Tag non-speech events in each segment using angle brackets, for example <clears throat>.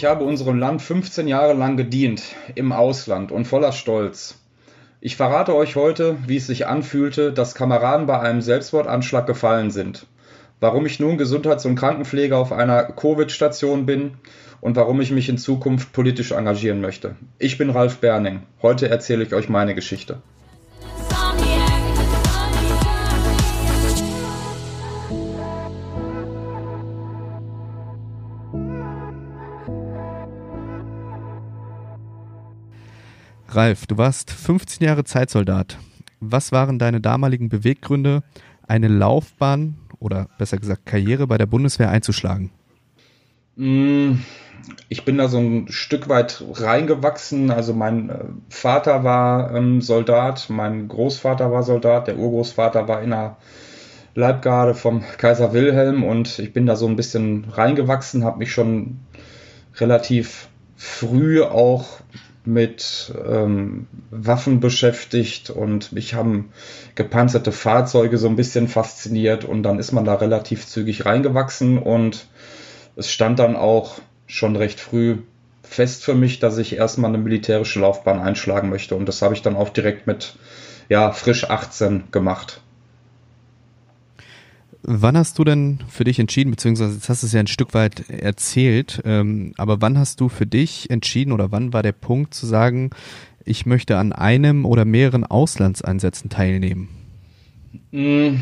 Ich habe unserem Land 15 Jahre lang gedient, im Ausland und voller Stolz. Ich verrate euch heute, wie es sich anfühlte, dass Kameraden bei einem Selbstmordanschlag gefallen sind. Warum ich nun Gesundheits- und Krankenpfleger auf einer Covid-Station bin und warum ich mich in Zukunft politisch engagieren möchte. Ich bin Ralf Berning. Heute erzähle ich euch meine Geschichte. Ralf, du warst 15 Jahre Zeitsoldat. Was waren deine damaligen Beweggründe, eine Laufbahn oder besser gesagt Karriere bei der Bundeswehr einzuschlagen? Mm, ich bin da so ein Stück weit reingewachsen. Also mein äh, Vater war ähm, Soldat, mein Großvater war Soldat, der Urgroßvater war in der Leibgarde vom Kaiser Wilhelm und ich bin da so ein bisschen reingewachsen, habe mich schon relativ früh auch mit ähm, Waffen beschäftigt und mich haben gepanzerte Fahrzeuge so ein bisschen fasziniert und dann ist man da relativ zügig reingewachsen und es stand dann auch schon recht früh fest für mich, dass ich erstmal eine militärische Laufbahn einschlagen möchte und das habe ich dann auch direkt mit ja frisch 18 gemacht. Wann hast du denn für dich entschieden, beziehungsweise jetzt hast du es ja ein Stück weit erzählt, ähm, aber wann hast du für dich entschieden oder wann war der Punkt zu sagen, ich möchte an einem oder mehreren Auslandseinsätzen teilnehmen? Mm,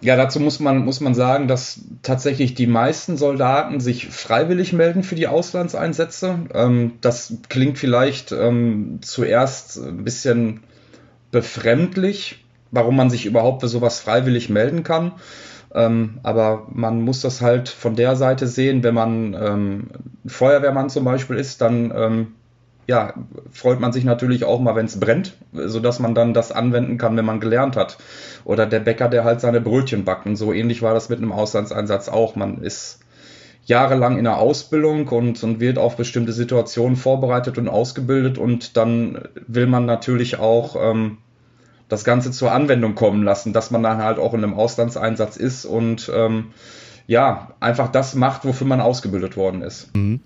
ja, dazu muss man, muss man sagen, dass tatsächlich die meisten Soldaten sich freiwillig melden für die Auslandseinsätze. Ähm, das klingt vielleicht ähm, zuerst ein bisschen befremdlich, warum man sich überhaupt für sowas freiwillig melden kann. Ähm, aber man muss das halt von der Seite sehen, wenn man ähm, Feuerwehrmann zum Beispiel ist, dann ähm, ja, freut man sich natürlich auch mal, wenn es brennt, sodass man dann das anwenden kann, wenn man gelernt hat. Oder der Bäcker, der halt seine Brötchen backt. Und so ähnlich war das mit einem Auslandseinsatz auch. Man ist jahrelang in der Ausbildung und, und wird auf bestimmte Situationen vorbereitet und ausgebildet und dann will man natürlich auch ähm, das Ganze zur Anwendung kommen lassen, dass man dann halt auch in einem Auslandseinsatz ist und ähm, ja, einfach das macht, wofür man ausgebildet worden ist. Mhm.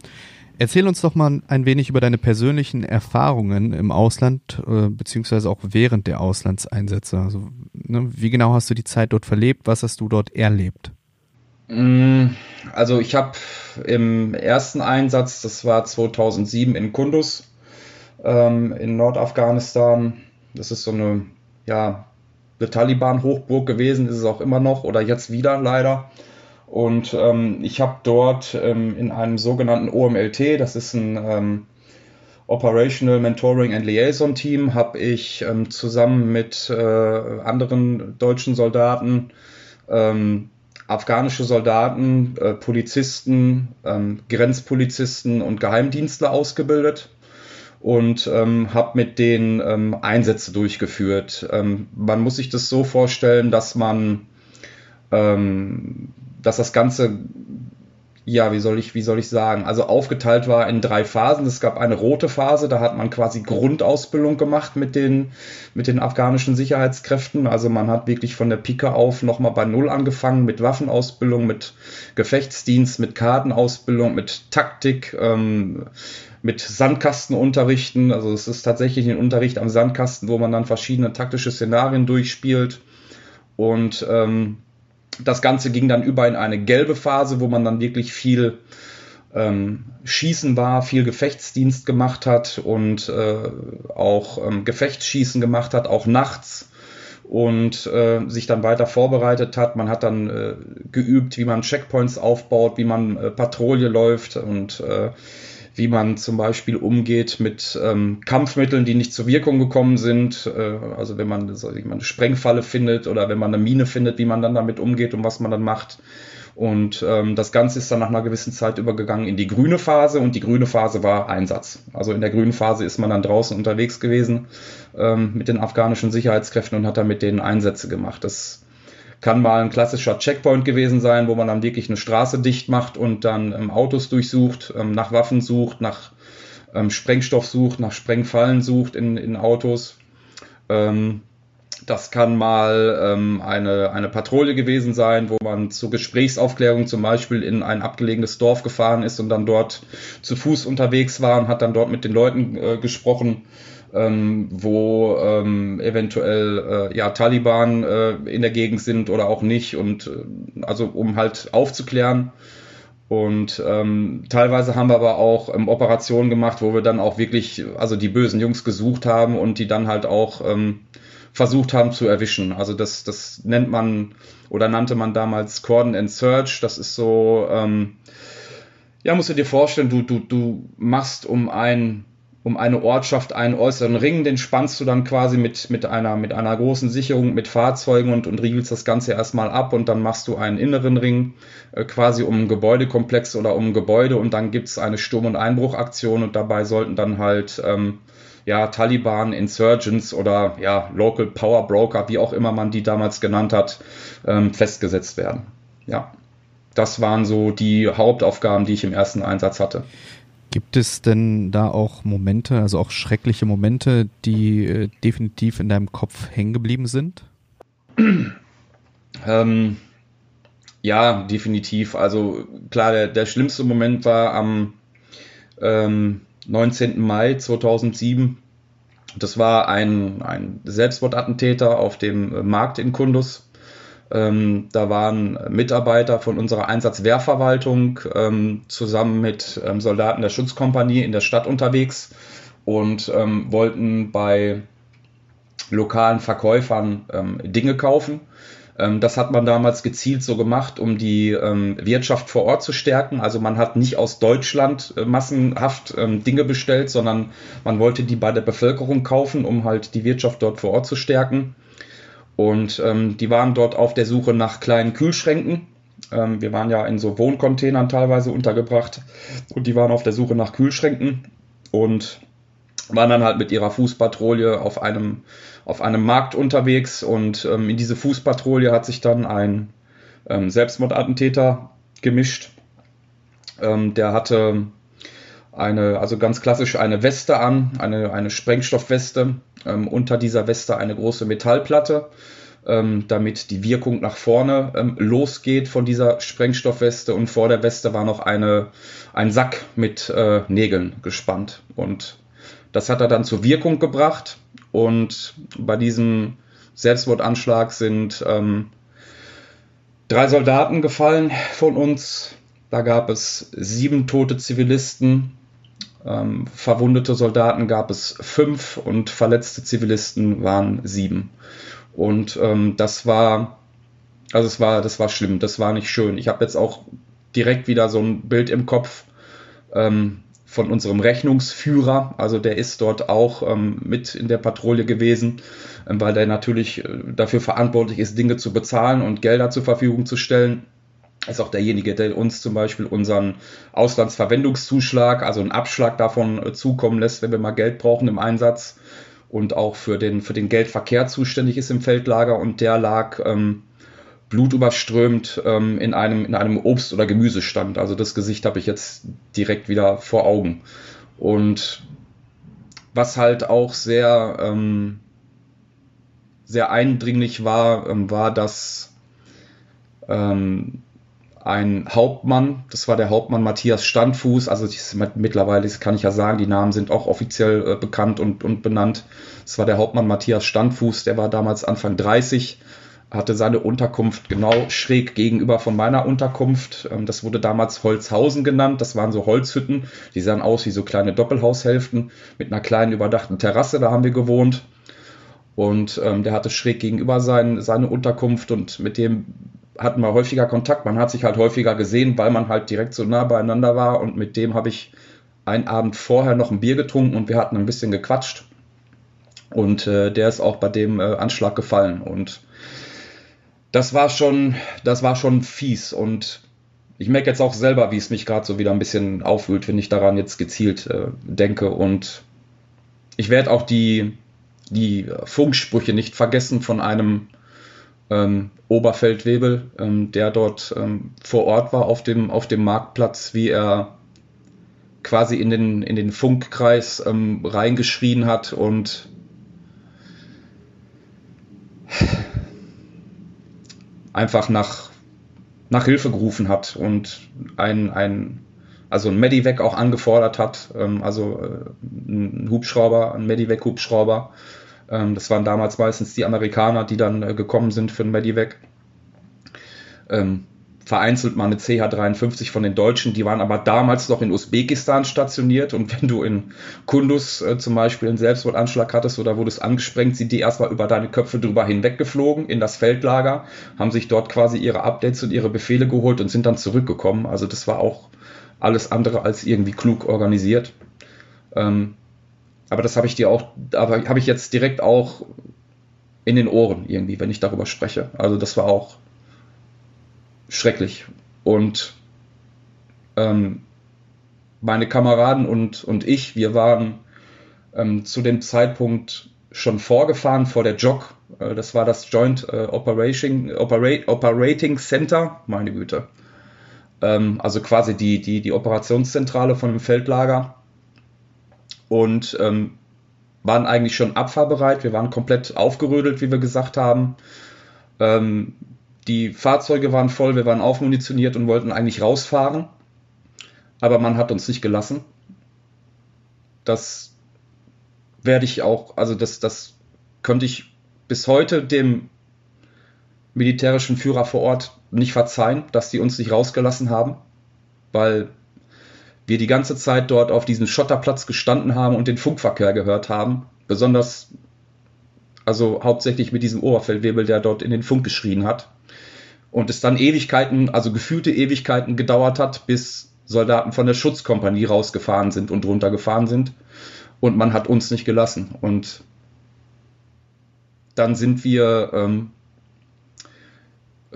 Erzähl uns doch mal ein wenig über deine persönlichen Erfahrungen im Ausland, äh, beziehungsweise auch während der Auslandseinsätze. Also, ne, wie genau hast du die Zeit dort verlebt? Was hast du dort erlebt? Mm, also ich habe im ersten Einsatz, das war 2007 in Kunduz ähm, in Nordafghanistan, das ist so eine ja, eine Taliban-Hochburg gewesen, ist es auch immer noch oder jetzt wieder leider. Und ähm, ich habe dort ähm, in einem sogenannten OMLT, das ist ein ähm, Operational Mentoring and Liaison Team, habe ich ähm, zusammen mit äh, anderen deutschen Soldaten, ähm, afghanische Soldaten, äh, Polizisten, ähm, Grenzpolizisten und Geheimdienstler ausgebildet und ähm, habe mit denen ähm, Einsätze durchgeführt. Ähm, man muss sich das so vorstellen, dass man, ähm, dass das Ganze, ja, wie soll ich, wie soll ich sagen, also aufgeteilt war in drei Phasen. Es gab eine rote Phase, da hat man quasi Grundausbildung gemacht mit den, mit den afghanischen Sicherheitskräften. Also man hat wirklich von der Pike auf nochmal bei Null angefangen mit Waffenausbildung, mit Gefechtsdienst, mit Kartenausbildung, mit Taktik. Mit Sandkasten unterrichten. Also es ist tatsächlich ein Unterricht am Sandkasten, wo man dann verschiedene taktische Szenarien durchspielt. Und ähm, das Ganze ging dann über in eine gelbe Phase, wo man dann wirklich viel ähm, Schießen war, viel Gefechtsdienst gemacht hat und äh, auch ähm, Gefechtsschießen gemacht hat, auch nachts und äh, sich dann weiter vorbereitet hat. Man hat dann äh, geübt, wie man Checkpoints aufbaut, wie man äh, Patrouille läuft und äh, wie man zum Beispiel umgeht mit ähm, Kampfmitteln, die nicht zur Wirkung gekommen sind. Äh, also wenn man, so, wie man eine Sprengfalle findet oder wenn man eine Mine findet, wie man dann damit umgeht und was man dann macht. Und ähm, das Ganze ist dann nach einer gewissen Zeit übergegangen in die grüne Phase und die grüne Phase war Einsatz. Also in der grünen Phase ist man dann draußen unterwegs gewesen ähm, mit den afghanischen Sicherheitskräften und hat dann mit denen Einsätze gemacht. Das kann mal ein klassischer Checkpoint gewesen sein, wo man dann wirklich eine Straße dicht macht und dann ähm, Autos durchsucht, ähm, nach Waffen sucht, nach ähm, Sprengstoff sucht, nach Sprengfallen sucht in, in Autos. Ähm, Das kann mal ähm, eine, eine Patrouille gewesen sein, wo man zur Gesprächsaufklärung zum Beispiel in ein abgelegenes Dorf gefahren ist und dann dort zu Fuß unterwegs war und hat dann dort mit den Leuten äh, gesprochen, ähm, wo ähm, eventuell äh, ja, Taliban äh, in der Gegend sind oder auch nicht und äh, also um halt aufzuklären. Und ähm, teilweise haben wir aber auch ähm, Operationen gemacht, wo wir dann auch wirklich, also die bösen Jungs gesucht haben und die dann halt auch ähm, versucht haben zu erwischen. Also das, das nennt man oder nannte man damals Cordon and Search. Das ist so, ähm, ja, musst du dir vorstellen, du, du, du machst um ein um eine Ortschaft einen äußeren Ring, den spannst du dann quasi mit, mit, einer, mit einer großen Sicherung, mit Fahrzeugen und, und riegelst das Ganze erstmal ab und dann machst du einen inneren Ring äh, quasi um einen Gebäudekomplex oder um ein Gebäude und dann gibt es eine Sturm- und Einbruchaktion und dabei sollten dann halt ähm, ja, Taliban, Insurgents oder ja, Local Power Broker, wie auch immer man die damals genannt hat, ähm, festgesetzt werden. Ja, das waren so die Hauptaufgaben, die ich im ersten Einsatz hatte. Gibt es denn da auch Momente, also auch schreckliche Momente, die äh, definitiv in deinem Kopf hängen geblieben sind? <clears throat> Ähm, ja, definitiv. Also klar, der, der schlimmste Moment war am ähm, 19. Mai 2007. Das war ein, ein Selbstmordattentäter auf dem Markt in Kundus. Ähm, da waren Mitarbeiter von unserer Einsatzwehrverwaltung ähm, zusammen mit ähm, Soldaten der Schutzkompanie in der Stadt unterwegs und ähm, wollten bei lokalen Verkäufern ähm, Dinge kaufen. Ähm, das hat man damals gezielt so gemacht, um die Wirtschaft vor Ort zu stärken. Also man hat nicht aus Deutschland äh, massenhaft Dinge bestellt, sondern man wollte die bei der Bevölkerung kaufen, um halt die Wirtschaft dort vor Ort zu stärken. Und ähm, die waren dort auf der Suche nach kleinen Kühlschränken. Ähm, wir waren ja in so Wohncontainern teilweise untergebracht und die waren auf der Suche nach Kühlschränken und waren dann halt mit ihrer Fußpatrouille auf einem, auf einem Markt unterwegs und ähm, in diese Fußpatrouille hat sich dann ein ähm, Selbstmordattentäter gemischt. Ähm, der hatte eine, also ganz klassisch eine Weste an, eine, eine Sprengstoffweste. Ähm, unter dieser Weste eine große Metallplatte, ähm, damit die Wirkung nach vorne ähm, losgeht von dieser Sprengstoffweste. Und vor der Weste war noch eine, ein Sack mit äh, Nägeln gespannt. Und das hat er dann zur Wirkung gebracht. Und bei diesem Selbstmordanschlag sind ähm, drei Soldaten gefallen von uns. Da gab es sieben tote Zivilisten, ähm, verwundete Soldaten gab es fünf und verletzte Zivilisten waren sieben. Und ähm, das war, also es war, das war schlimm, das war nicht schön. Ich habe jetzt auch direkt wieder so ein Bild im Kopf ähm, von unserem Rechnungsführer. Also der ist dort auch ähm, mit in der Patrouille gewesen, ähm, weil der natürlich äh, dafür verantwortlich ist, Dinge zu bezahlen und Gelder zur Verfügung zu stellen ist auch derjenige, der uns zum Beispiel unseren Auslandsverwendungszuschlag, also einen Abschlag davon äh, zukommen lässt, wenn wir mal Geld brauchen im Einsatz und auch für den, für den Geldverkehr zuständig ist im Feldlager und der lag ähm, blutüberströmt ähm, in, einem, in einem Obst- oder Gemüsestand. Also das Gesicht habe ich jetzt direkt wieder vor Augen. Und was halt auch sehr, ähm, sehr eindringlich war, ähm, war, dass ähm, ein Hauptmann, das war der Hauptmann Matthias Standfuß, also mittlerweile das kann ich ja sagen, die Namen sind auch offiziell äh, bekannt und, und benannt. Das war der Hauptmann Matthias Standfuß, der war damals Anfang 30, hatte seine Unterkunft genau schräg gegenüber von meiner Unterkunft. Ähm, das wurde damals Holzhausen genannt, das waren so Holzhütten, die sahen aus wie so kleine Doppelhaushälften mit einer kleinen überdachten Terrasse, da haben wir gewohnt. Und ähm, der hatte schräg gegenüber sein, seine Unterkunft und mit dem hatten wir häufiger Kontakt, man hat sich halt häufiger gesehen, weil man halt direkt so nah beieinander war. Und mit dem habe ich einen Abend vorher noch ein Bier getrunken und wir hatten ein bisschen gequatscht. Und äh, der ist auch bei dem äh, Anschlag gefallen. Und das war schon, das war schon fies. Und ich merke jetzt auch selber, wie es mich gerade so wieder ein bisschen aufwühlt, wenn ich daran jetzt gezielt äh, denke. Und ich werde auch die, die Funksprüche nicht vergessen von einem ähm, Oberfeldwebel, ähm, der dort ähm, vor Ort war auf dem, auf dem Marktplatz, wie er quasi in den, in den Funkkreis ähm, reingeschrien hat und einfach nach, nach Hilfe gerufen hat und ein, ein, also ein Medivac auch angefordert hat, ähm, also äh, ein Hubschrauber, ein Medivac-Hubschrauber. Ähm, das waren damals meistens die Amerikaner, die dann äh, gekommen sind für ein Medivac. Ähm, vereinzelt mal eine CH53 von den Deutschen, die waren aber damals noch in Usbekistan stationiert und wenn du in Kundus äh, zum Beispiel einen Selbstmordanschlag hattest oder wurdest angesprengt, sind die erstmal über deine Köpfe drüber hinweggeflogen in das Feldlager, haben sich dort quasi ihre Updates und ihre Befehle geholt und sind dann zurückgekommen. Also das war auch alles andere als irgendwie klug organisiert. Ähm, aber das habe ich dir auch, aber habe ich jetzt direkt auch in den Ohren irgendwie, wenn ich darüber spreche. Also das war auch schrecklich. Und ähm, meine Kameraden und, und ich, wir waren ähm, zu dem Zeitpunkt schon vorgefahren vor der JOC. Äh, das war das Joint äh, Operating, Operate, Operating Center, meine Güte. Ähm, also quasi die, die, die Operationszentrale von dem Feldlager. Und ähm, waren eigentlich schon abfahrbereit. Wir waren komplett aufgerödelt, wie wir gesagt haben. Ähm, die Fahrzeuge waren voll, wir waren aufmunitioniert und wollten eigentlich rausfahren. Aber man hat uns nicht gelassen. Das werde ich auch, also das, das könnte ich bis heute dem militärischen Führer vor Ort nicht verzeihen, dass die uns nicht rausgelassen haben, weil wir die ganze Zeit dort auf diesem Schotterplatz gestanden haben und den Funkverkehr gehört haben. Besonders, also hauptsächlich mit diesem Oberfeldwebel, der dort in den Funk geschrien hat. Und es dann Ewigkeiten, also gefühlte Ewigkeiten gedauert hat, bis Soldaten von der Schutzkompanie rausgefahren sind und runtergefahren sind. Und man hat uns nicht gelassen. Und dann sind wir ähm,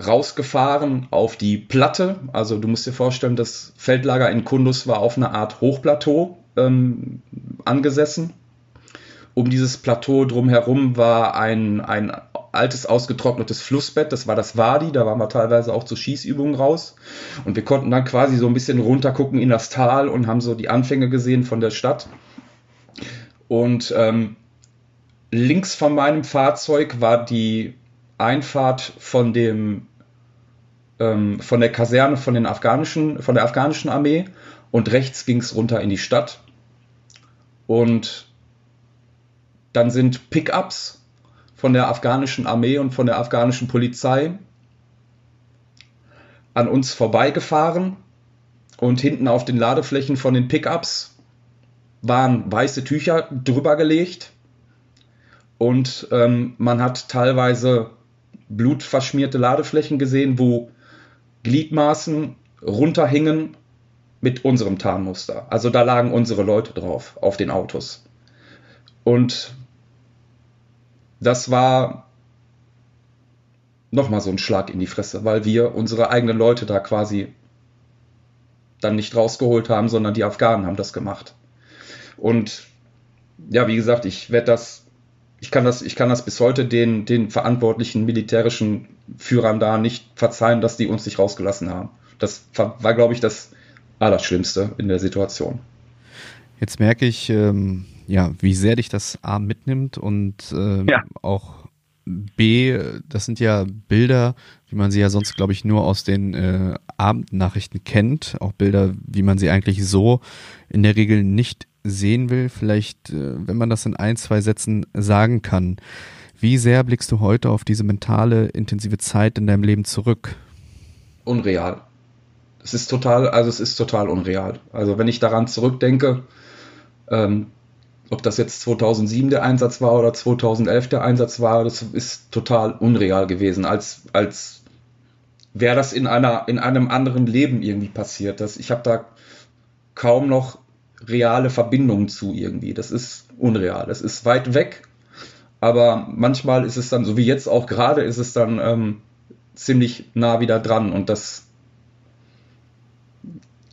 rausgefahren auf die Platte. Also du musst dir vorstellen, das Feldlager in Kundus war auf einer Art Hochplateau ähm, angesessen. Um dieses Plateau drumherum war ein, ein altes ausgetrocknetes Flussbett, das war das Wadi, da waren wir teilweise auch zu Schießübungen raus. Und wir konnten dann quasi so ein bisschen runtergucken in das Tal und haben so die Anfänge gesehen von der Stadt. Und ähm, links von meinem Fahrzeug war die Einfahrt von dem ähm, von der Kaserne von den afghanischen von der afghanischen Armee und rechts ging es runter in die Stadt. Und dann sind Pickups von der afghanischen Armee und von der afghanischen Polizei an uns vorbeigefahren und hinten auf den Ladeflächen von den Pickups waren weiße Tücher drüber gelegt und ähm, man hat teilweise blutverschmierte Ladeflächen gesehen, wo Gliedmaßen runterhingen mit unserem Tarnmuster. Also da lagen unsere Leute drauf auf den Autos. Und das war nochmal so ein Schlag in die Fresse, weil wir unsere eigenen Leute da quasi dann nicht rausgeholt haben, sondern die Afghanen haben das gemacht. Und ja, wie gesagt, ich werde das, ich kann das, ich kann das bis heute den, den verantwortlichen militärischen Führern da nicht verzeihen, dass die uns nicht rausgelassen haben. Das war, glaube ich, das Allerschlimmste in der Situation. Jetzt merke ich, ähm, ja, wie sehr dich das A mitnimmt und äh, ja. auch B, das sind ja Bilder, wie man sie ja sonst, glaube ich, nur aus den äh, Abendnachrichten kennt. Auch Bilder, wie man sie eigentlich so in der Regel nicht sehen will. Vielleicht, äh, wenn man das in ein, zwei Sätzen sagen kann. Wie sehr blickst du heute auf diese mentale, intensive Zeit in deinem Leben zurück? Unreal. Es ist total, also es ist total unreal. Also wenn ich daran zurückdenke, ähm, ob das jetzt 2007 der Einsatz war oder 2011 der Einsatz war, das ist total unreal gewesen, als, als wäre das in, einer, in einem anderen Leben irgendwie passiert. Das, ich habe da kaum noch reale Verbindungen zu irgendwie. Das ist unreal. Das ist weit weg, aber manchmal ist es dann, so wie jetzt auch gerade, ist es dann ähm, ziemlich nah wieder dran und das,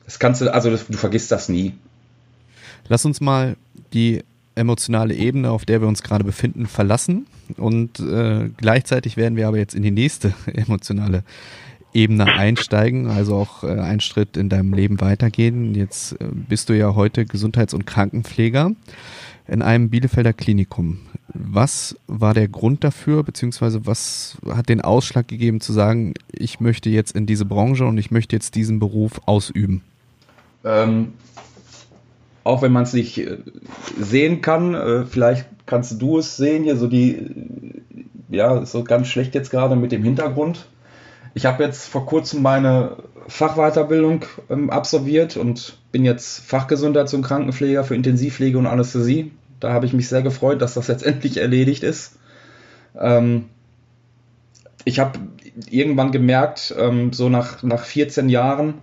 das kannst du, also du vergisst das nie. Lass uns mal die emotionale Ebene, auf der wir uns gerade befinden, verlassen. Und äh, gleichzeitig werden wir aber jetzt in die nächste <laughs> emotionale Ebene einsteigen, also auch äh, einen Schritt in deinem Leben weitergehen. Jetzt äh, bist du ja heute Gesundheits- und Krankenpfleger. In einem Bielefelder Klinikum. Was war der Grund dafür, beziehungsweise was hat den Ausschlag gegeben zu sagen, ich möchte jetzt in diese Branche und ich möchte jetzt diesen Beruf ausüben? Ähm, auch wenn man es nicht äh, sehen kann, äh, vielleicht kannst du es sehen, hier so die, ja, so ganz schlecht jetzt gerade mit dem Hintergrund. Ich habe jetzt vor kurzem meine Fachweiterbildung ähm, absolviert und bin jetzt Fachgesundheits- und Krankenpfleger für Intensivpflege und Anästhesie. Da habe ich mich sehr gefreut, dass das jetzt <laughs> endlich erledigt ist. Ähm, ich habe irgendwann gemerkt, ähm, so nach, nach 14 Jahren,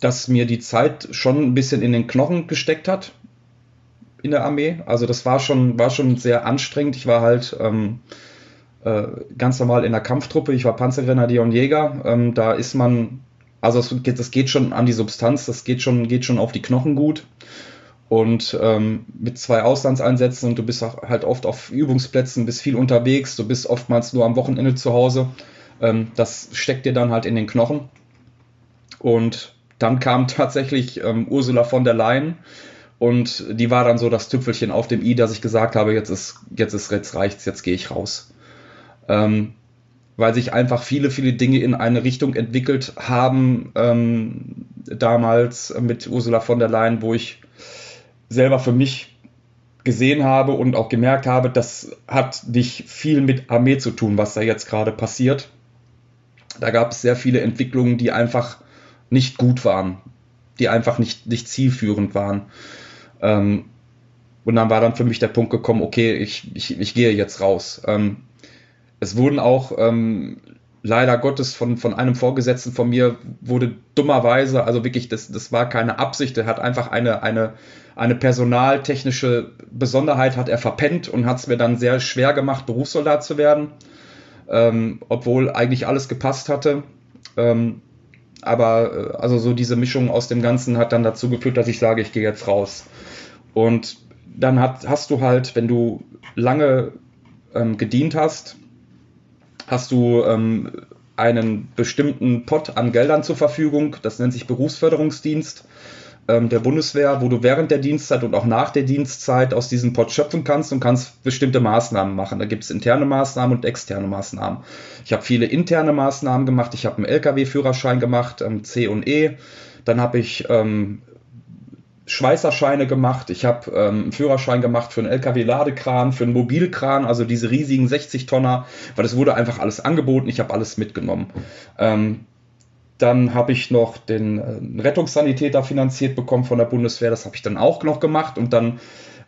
dass mir die Zeit schon ein bisschen in den Knochen gesteckt hat in der Armee. Also das war schon, war schon sehr anstrengend. Ich war halt ähm, äh, ganz normal in der Kampftruppe. Ich war Panzergrenadier und Jäger. Ähm, da ist man, also das geht, das geht schon an die Substanz, das geht schon, geht schon auf die Knochen gut. Und ähm, mit zwei Auslandseinsätzen und du bist halt oft auf Übungsplätzen, bist viel unterwegs, du bist oftmals nur am Wochenende zu Hause. Ähm, das steckt dir dann halt in den Knochen. Und dann kam tatsächlich ähm, Ursula von der Leyen und die war dann so das Tüpfelchen auf dem i, dass ich gesagt habe, jetzt ist, jetzt ist, jetzt reicht's, jetzt gehe ich raus. Ähm, weil sich einfach viele, viele Dinge in eine Richtung entwickelt haben, ähm, damals mit Ursula von der Leyen, wo ich selber für mich gesehen habe und auch gemerkt habe, das hat nicht viel mit Armee zu tun, was da jetzt gerade passiert. Da gab es sehr viele Entwicklungen, die einfach nicht gut waren, die einfach nicht, nicht zielführend waren. Ähm, und dann war dann für mich der Punkt gekommen, okay, ich, ich, ich gehe jetzt raus. Ähm, es wurden auch ähm, leider Gottes von, von einem Vorgesetzten von mir wurde dummerweise, also wirklich, das, das war keine Absicht, er hat einfach eine, eine, eine personaltechnische Besonderheit hat er verpennt und hat es mir dann sehr schwer gemacht, Berufssoldat zu werden, ähm, obwohl eigentlich alles gepasst hatte. Ähm, aber äh, also so diese Mischung aus dem Ganzen hat dann dazu geführt, dass ich sage, ich gehe jetzt raus. Und dann hat, hast du halt, wenn du lange ähm, gedient hast, hast du ähm, einen bestimmten Pot an Geldern zur Verfügung. Das nennt sich Berufsförderungsdienst ähm, der Bundeswehr, wo du während der Dienstzeit und auch nach der Dienstzeit aus diesem Pot schöpfen kannst und kannst bestimmte Maßnahmen machen. Da gibt es interne Maßnahmen und externe Maßnahmen. Ich habe viele interne Maßnahmen gemacht. Ich habe einen Lkw-Führerschein gemacht, ähm, C und E. Dann habe ich ähm, Schweißerscheine gemacht, ich habe ähm, einen Führerschein gemacht für einen LKW-Ladekran, für einen Mobilkran, also diese riesigen 60-Tonner, weil es wurde einfach alles angeboten, ich habe alles mitgenommen. Ähm, dann habe ich noch den äh, Rettungssanitäter finanziert bekommen von der Bundeswehr, das habe ich dann auch noch gemacht. Und dann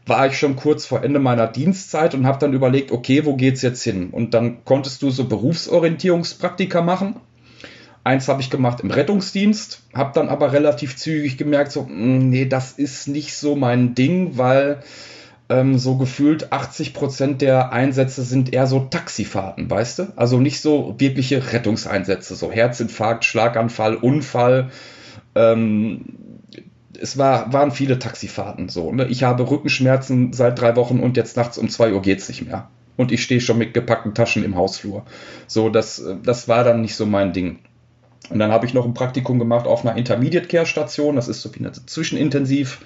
war ich schon kurz vor Ende meiner Dienstzeit und habe dann überlegt, okay, wo geht's jetzt hin? Und dann konntest du so Berufsorientierungspraktika machen Eins habe ich gemacht im Rettungsdienst, habe dann aber relativ zügig gemerkt, so, mm, nee, das ist nicht so mein Ding, weil ähm, so gefühlt 80 Prozent der Einsätze sind eher so Taxifahrten, weißt du? Also nicht so wirkliche Rettungseinsätze, so Herzinfarkt, Schlaganfall, Unfall. Ähm, es war, waren viele Taxifahrten so. Ne? Ich habe Rückenschmerzen seit drei Wochen und jetzt nachts um zwei Uhr geht es nicht mehr. Und ich stehe schon mit gepackten Taschen im Hausflur. So, das, das war dann nicht so mein Ding. Und dann habe ich noch ein Praktikum gemacht auf einer Intermediate Care Station, das ist so wie eine Zwischenintensiv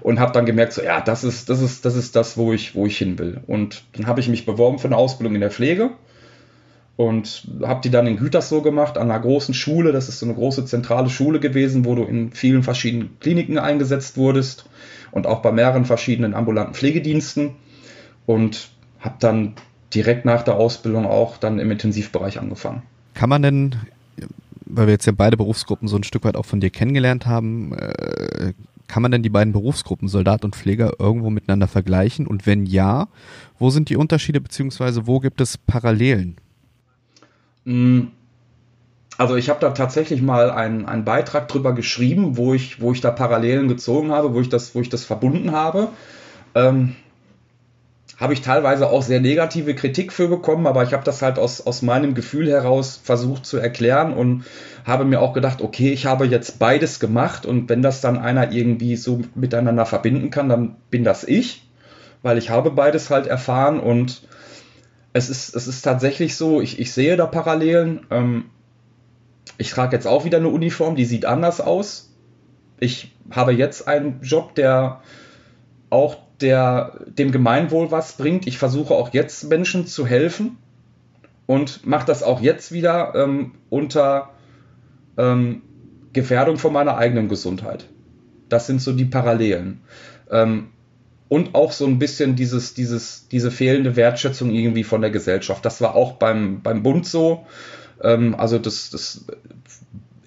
und habe dann gemerkt, so ja, das ist das ist das ist das, wo ich wo ich hin will. Und dann habe ich mich beworben für eine Ausbildung in der Pflege und habe die dann in Gütersloh gemacht an einer großen Schule. Das ist so eine große zentrale Schule gewesen, wo du in vielen verschiedenen Kliniken eingesetzt wurdest und auch bei mehreren verschiedenen ambulanten Pflegediensten und habe dann direkt nach der Ausbildung auch dann im Intensivbereich angefangen. Kann man denn weil wir jetzt ja beide Berufsgruppen so ein Stück weit auch von dir kennengelernt haben, äh, kann man denn die beiden Berufsgruppen, Soldat und Pfleger, irgendwo miteinander vergleichen? Und wenn ja, wo sind die Unterschiede beziehungsweise wo gibt es Parallelen? Mm, also ich habe da tatsächlich mal einen, einen Beitrag drüber geschrieben, wo ich, wo ich da Parallelen gezogen habe, wo ich das, wo ich das verbunden habe. Ähm, habe ich teilweise auch sehr negative Kritik für bekommen, aber ich habe das halt aus, aus meinem Gefühl heraus versucht zu erklären und habe mir auch gedacht, okay, ich habe jetzt beides gemacht und wenn das dann einer irgendwie so miteinander verbinden kann, dann bin das ich, weil ich habe beides halt erfahren und es ist, es ist tatsächlich so, ich, ich sehe da Parallelen. Ähm, ich trage jetzt auch wieder eine Uniform, die sieht anders aus. Ich habe jetzt einen Job, der auch der, dem Gemeinwohl was bringt. Ich versuche auch jetzt Menschen zu helfen und mache das auch jetzt wieder ähm, unter ähm, Gefährdung von meiner eigenen Gesundheit. Das sind so die Parallelen. Ähm, und auch so ein bisschen dieses, dieses, diese fehlende Wertschätzung irgendwie von der Gesellschaft. Das war auch beim, beim Bund so. Ähm, also das, das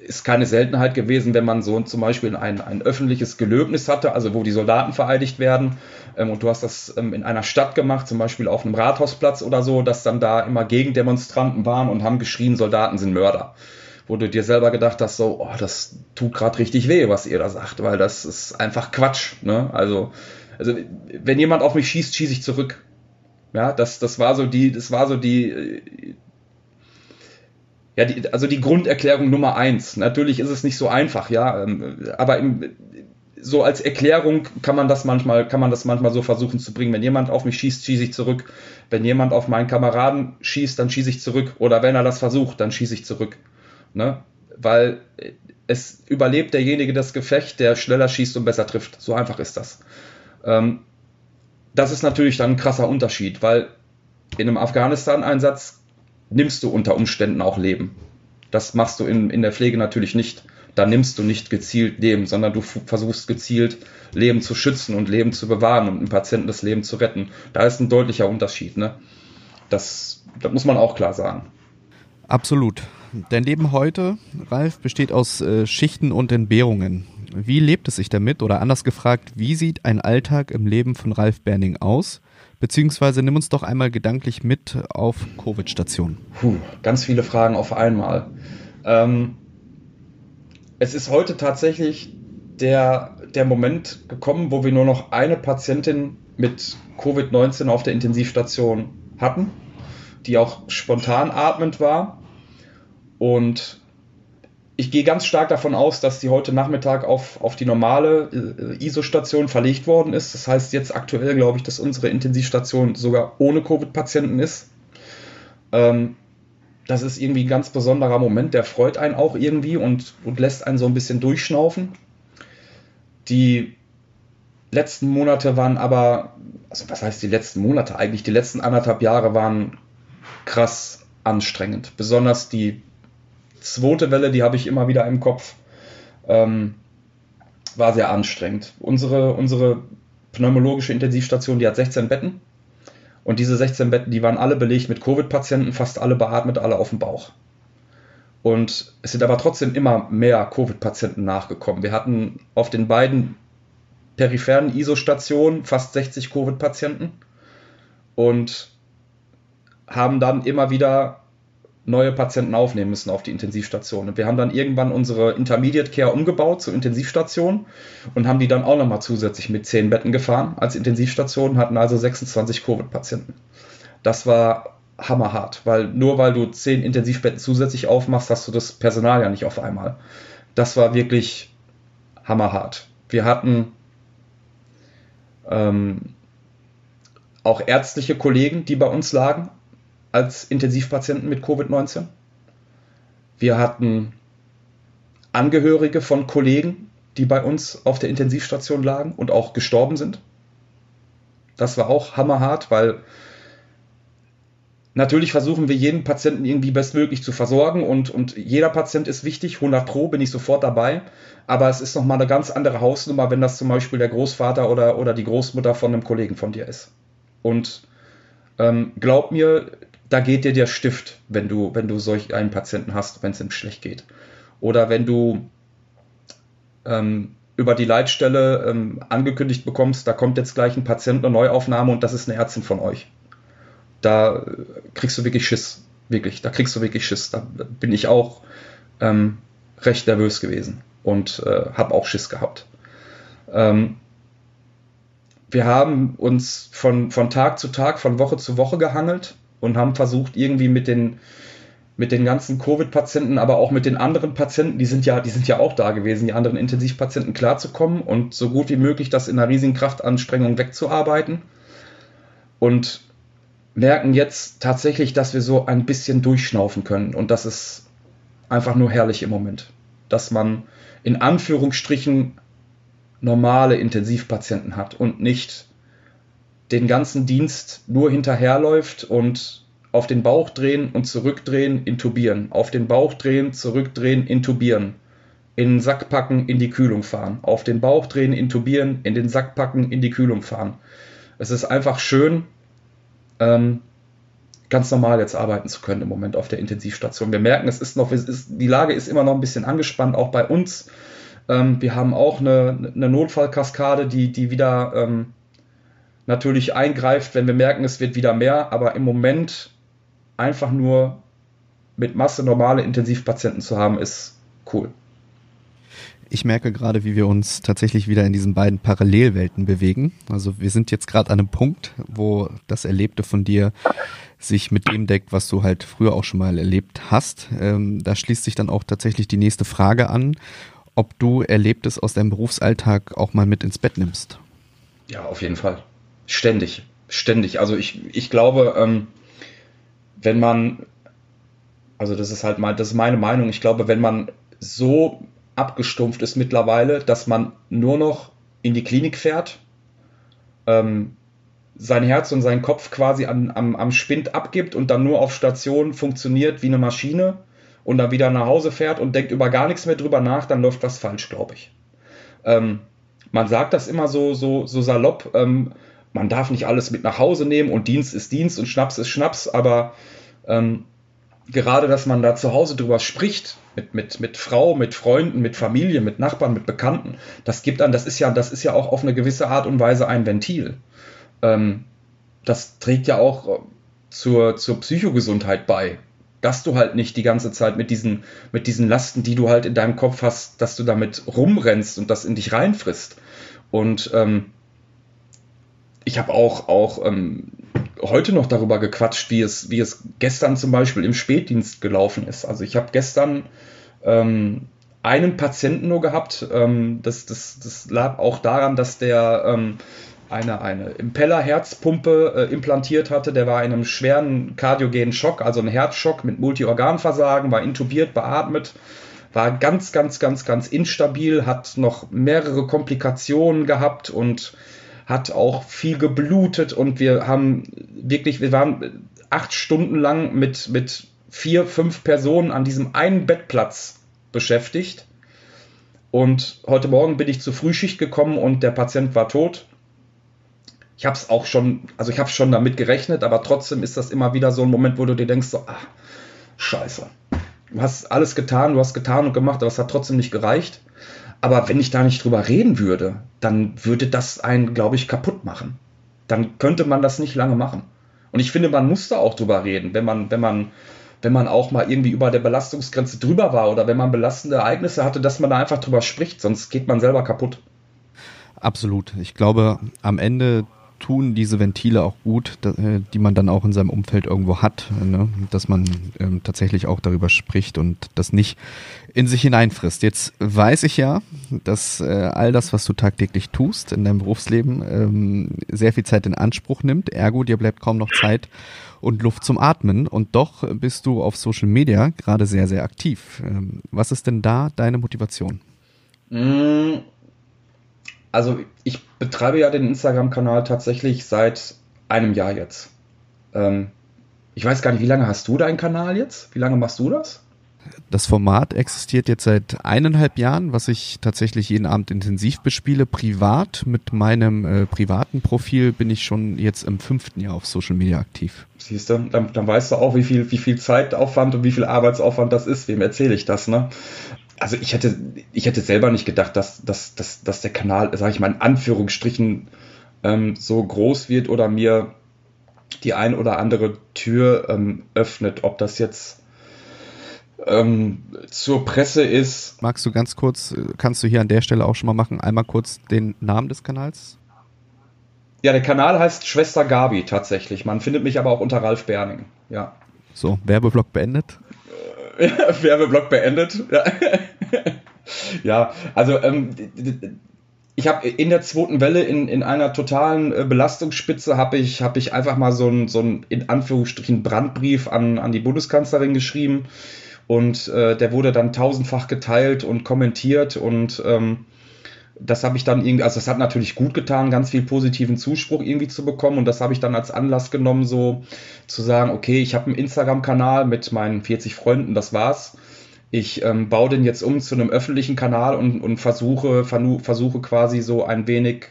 ist keine Seltenheit gewesen, wenn man so zum Beispiel ein, ein öffentliches Gelöbnis hatte, also wo die Soldaten vereidigt werden. Ähm, und du hast das ähm, in einer Stadt gemacht, zum Beispiel auf einem Rathausplatz oder so, dass dann da immer Gegendemonstranten waren und haben geschrien, Soldaten sind Mörder wo du dir selber gedacht hast, so, oh, das tut gerade richtig weh, was ihr da sagt, weil das ist einfach Quatsch. Ne? Also, also wenn jemand auf mich schießt, schieße ich zurück. Ja, das, das war so die, das war so die, ja, die, also die Grunderklärung Nummer eins. Natürlich ist es nicht so einfach, ja, ähm, aber im, so als Erklärung kann man das manchmal, kann man das manchmal so versuchen zu bringen. Wenn jemand auf mich schießt, schieße ich zurück. Wenn jemand auf meinen Kameraden schießt, dann schieße ich zurück. Oder wenn er das versucht, dann schieße ich zurück. Ne? Weil es überlebt derjenige das Gefecht, der schneller schießt und besser trifft. So einfach ist das. Ähm, das ist natürlich dann ein krasser Unterschied, weil in einem Afghanistan-Einsatz nimmst du unter Umständen auch Leben. Das machst du in, in der Pflege natürlich nicht. Da nimmst du nicht gezielt Leben, sondern du versuchst gezielt Leben zu schützen und Leben zu bewahren und einem Patienten das Leben zu retten. Da ist ein deutlicher Unterschied. Ne? Das, das muss man auch klar sagen. Absolut. Dein Leben heute, Ralf, besteht aus äh, Schichten und Entbehrungen. Wie lebt es sich damit? Oder anders gefragt, wie sieht ein Alltag im Leben von Ralf Berning aus? Beziehungsweise nimm uns doch einmal gedanklich mit auf Covid-Stationen. Ganz viele Fragen auf einmal. Ähm, es ist heute tatsächlich der, der Moment gekommen, wo wir nur noch eine Patientin mit Covid-19 auf der Intensivstation hatten, die auch spontan atmend war. Und ich gehe ganz stark davon aus, dass die heute Nachmittag auf, auf die normale äh, ISO-Station verlegt worden ist. Das heißt jetzt aktuell, glaube ich, dass unsere Intensivstation sogar ohne Covid-Patienten ist. Ähm, das ist irgendwie ein ganz besonderer Moment, der freut einen auch irgendwie und, und lässt einen so ein bisschen durchschnaufen. Die letzten Monate waren aber, also was heißt die letzten Monate? Eigentlich die letzten anderthalb Jahre waren krass anstrengend. Besonders die zweite Welle, die habe ich immer wieder im Kopf, ähm, war sehr anstrengend. Unsere, unsere pneumologische Intensivstation, die hat 16 Betten. Und diese 16 Betten, die waren alle belegt mit Covid-Patienten, fast alle beatmet, alle auf dem Bauch. Und es sind aber trotzdem immer mehr Covid-Patienten nachgekommen. Wir hatten auf den beiden peripheren ISO-Stationen fast 60 Covid-Patienten und haben dann immer wieder neue Patienten aufnehmen müssen auf die Intensivstation. Und wir haben dann irgendwann unsere Intermediate Care umgebaut zur Intensivstation und haben die dann auch nochmal zusätzlich mit 10 Betten gefahren als Intensivstation, hatten also 26 Covid-Patienten. Das war hammerhart, weil nur weil du 10 Intensivbetten zusätzlich aufmachst, hast du das Personal ja nicht auf einmal. Das war wirklich hammerhart. Wir hatten ähm, auch ärztliche Kollegen, die bei uns lagen, als Intensivpatienten mit Covid-19. Wir hatten Angehörige von Kollegen, die bei uns auf der Intensivstation lagen und auch gestorben sind. Das war auch hammerhart, weil natürlich versuchen wir jeden Patienten irgendwie bestmöglich zu versorgen und, und jeder Patient ist wichtig, 100 Pro bin ich sofort dabei, aber es ist nochmal eine ganz andere Hausnummer, wenn das zum Beispiel der Großvater oder, oder die Großmutter von einem Kollegen von dir ist. Und ähm, glaub mir, da geht dir der Stift, wenn du, wenn du solch einen Patienten hast, wenn es ihm schlecht geht. Oder wenn du ähm, über die Leitstelle ähm, angekündigt bekommst, da kommt jetzt gleich ein Patient, eine Neuaufnahme und das ist eine Ärztin von euch. Da äh, kriegst du wirklich Schiss. Wirklich, da kriegst du wirklich Schiss. Da bin ich auch ähm, recht nervös gewesen und äh, habe auch Schiss gehabt. Ähm, wir haben uns von, von Tag zu Tag, von Woche zu Woche gehangelt und haben versucht, irgendwie mit den, mit den ganzen Covid-Patienten, aber auch mit den anderen Patienten, die sind ja, die sind ja auch da gewesen, die anderen Intensivpatienten klarzukommen und so gut wie möglich das in einer riesigen Kraftanstrengung wegzuarbeiten. Und merken jetzt tatsächlich, dass wir so ein bisschen durchschnaufen können. Und das ist einfach nur herrlich im Moment. Dass man in Anführungsstrichen normale Intensivpatienten hat und nicht den ganzen Dienst nur hinterherläuft und auf den Bauch drehen und zurückdrehen, intubieren, auf den Bauch drehen, zurückdrehen, intubieren, in den Sack packen, in die Kühlung fahren, auf den Bauch drehen, intubieren, in den Sack packen, in die Kühlung fahren. Es ist einfach schön, ähm, ganz normal jetzt arbeiten zu können im Moment auf der Intensivstation. Wir merken, es ist noch, es ist, die Lage ist immer noch ein bisschen angespannt, auch bei uns. Ähm, wir haben auch eine, eine Notfallkaskade, die, die wieder ähm, natürlich eingreift, wenn wir merken, es wird wieder mehr, aber im Moment einfach nur mit Masse normale Intensivpatienten zu haben, ist cool. Ich merke gerade, wie wir uns tatsächlich wieder in diesen beiden Parallelwelten bewegen. Also wir sind jetzt gerade an einem Punkt, wo das Erlebte von dir sich mit dem deckt, was du halt früher auch schon mal erlebt hast. Ähm, da schließt sich dann auch tatsächlich die nächste Frage an, ob du Erlebtes aus deinem Berufsalltag auch mal mit ins Bett nimmst. Ja, auf jeden Fall. Ständig. Ständig. Also ich, ich glaube, ähm, wenn man, also das ist halt mal, das ist meine Meinung, ich glaube, wenn man so abgestumpft ist mittlerweile, dass man nur noch in die Klinik fährt, ähm, sein Herz und seinen Kopf quasi an, am, am Spind abgibt und dann nur auf Station funktioniert wie eine Maschine und dann wieder nach Hause fährt und denkt über gar nichts mehr drüber nach, dann läuft was falsch, glaube ich. Ähm, man sagt das immer so, so, so salopp, ähm, man darf nicht alles mit nach Hause nehmen und Dienst ist Dienst und Schnaps ist Schnaps, aber ähm, gerade, dass man da zu Hause drüber spricht, mit, mit, mit Frau, mit Freunden, mit Familie, mit Nachbarn, mit Bekannten, das gibt dann, das ist ja, das ist ja auch auf eine gewisse Art und Weise ein Ventil. Ähm, das trägt ja auch zur, zur Psychogesundheit bei. Dass du halt nicht die ganze Zeit mit diesen, mit diesen Lasten, die du halt in deinem Kopf hast, dass du damit rumrennst und das in dich reinfrisst. Und ähm, ich habe auch, auch ähm, heute noch darüber gequatscht, wie es, wie es gestern zum Beispiel im Spätdienst gelaufen ist. Also ich habe gestern ähm, einen Patienten nur gehabt. Ähm, das, das, das lag auch daran, dass der ähm, eine, eine Impeller-Herzpumpe äh, implantiert hatte. Der war in einem schweren kardiogenen Schock, also ein Herzschock mit Multiorganversagen, war intubiert, beatmet, war ganz, ganz, ganz, ganz instabil, hat noch mehrere Komplikationen gehabt und hat auch viel geblutet und wir haben wirklich, wir waren acht Stunden lang mit, mit vier, fünf Personen an diesem einen Bettplatz beschäftigt. Und heute Morgen bin ich zur Frühschicht gekommen und der Patient war tot. Ich habe es auch schon, also ich habe schon damit gerechnet, aber trotzdem ist das immer wieder so ein Moment, wo du dir denkst, so, ah, scheiße. Du hast alles getan, du hast getan und gemacht, aber es hat trotzdem nicht gereicht. Aber wenn ich da nicht drüber reden würde, dann würde das einen, glaube ich, kaputt machen. Dann könnte man das nicht lange machen. Und ich finde, man muss da auch drüber reden, wenn man, wenn man, wenn man auch mal irgendwie über der Belastungsgrenze drüber war oder wenn man belastende Ereignisse hatte, dass man da einfach drüber spricht, sonst geht man selber kaputt. Absolut. Ich glaube, am Ende tun diese Ventile auch gut, äh, die man dann auch in seinem Umfeld irgendwo hat, ne? dass man ähm, tatsächlich auch darüber spricht und das nicht in sich hineinfrisst. Jetzt weiß ich ja, dass äh, all das, was du tagtäglich tust in deinem Berufsleben, ähm, sehr viel Zeit in Anspruch nimmt. Ergo, dir bleibt kaum noch Zeit und Luft zum Atmen. Und doch bist du auf Social Media gerade sehr, sehr aktiv. Ähm, was ist denn da deine Motivation? Mm, also ich betreibe ja den Instagram-Kanal tatsächlich seit einem Jahr jetzt. Ähm, ich weiß gar nicht, wie lange hast du deinen Kanal jetzt? Wie lange machst du das? Das Format existiert jetzt seit eineinhalb Jahren, was ich tatsächlich jeden Abend intensiv bespiele. Privat, mit meinem äh, privaten Profil bin ich schon jetzt im fünften Jahr auf Social Media aktiv. Siehst du, dann, dann weißt du auch, wie viel, wie viel Zeitaufwand und wie viel Arbeitsaufwand das ist. Wem erzähle ich das, ne? Also ich hätte, ich hätte selber nicht gedacht, dass, dass, dass, dass der Kanal, sage ich mal in Anführungsstrichen, ähm, so groß wird oder mir die ein oder andere Tür ähm, öffnet. Ob das jetzt ähm, zur Presse ist. Magst du ganz kurz, kannst du hier an der Stelle auch schon mal machen, einmal kurz den Namen des Kanals? Ja, der Kanal heißt Schwester Gabi tatsächlich. Man findet mich aber auch unter Ralf Berning. Ja. So, Werbeblock beendet. <laughs> Werbeblock beendet. Ja, <laughs> ja also ähm, ich habe in der zweiten Welle in, in einer totalen äh, Belastungsspitze habe ich, hab ich einfach mal so einen so in Anführungsstrichen Brandbrief an, an die Bundeskanzlerin geschrieben und äh, der wurde dann tausendfach geteilt und kommentiert und ähm, das habe ich dann irgendwie, also das hat natürlich gut getan, ganz viel positiven Zuspruch irgendwie zu bekommen und das habe ich dann als Anlass genommen, so zu sagen, okay, ich habe einen Instagram-Kanal mit meinen 40 Freunden, das war's. Ich ähm, baue den jetzt um zu einem öffentlichen Kanal und, und versuche, versuche quasi so ein wenig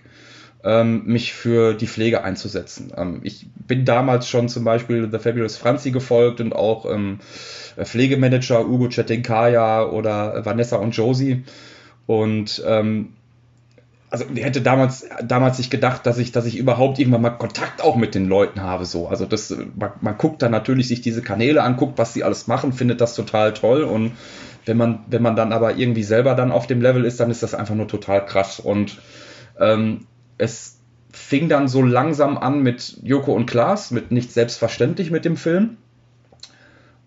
ähm, mich für die Pflege einzusetzen. Ähm, ich bin damals schon zum Beispiel The Fabulous Franzi gefolgt und auch ähm, Pflegemanager Ugo Chetinkaya oder Vanessa und Josie. Und ähm, also wer hätte damals, damals nicht gedacht, dass ich, dass ich überhaupt irgendwann mal Kontakt auch mit den Leuten habe. So. Also das, man, man guckt dann natürlich sich diese Kanäle anguckt, was sie alles machen, findet das total toll. Und wenn man, wenn man dann aber irgendwie selber dann auf dem Level ist, dann ist das einfach nur total krass. Und ähm, es fing dann so langsam an mit Joko und Klaas, mit nicht selbstverständlich mit dem Film.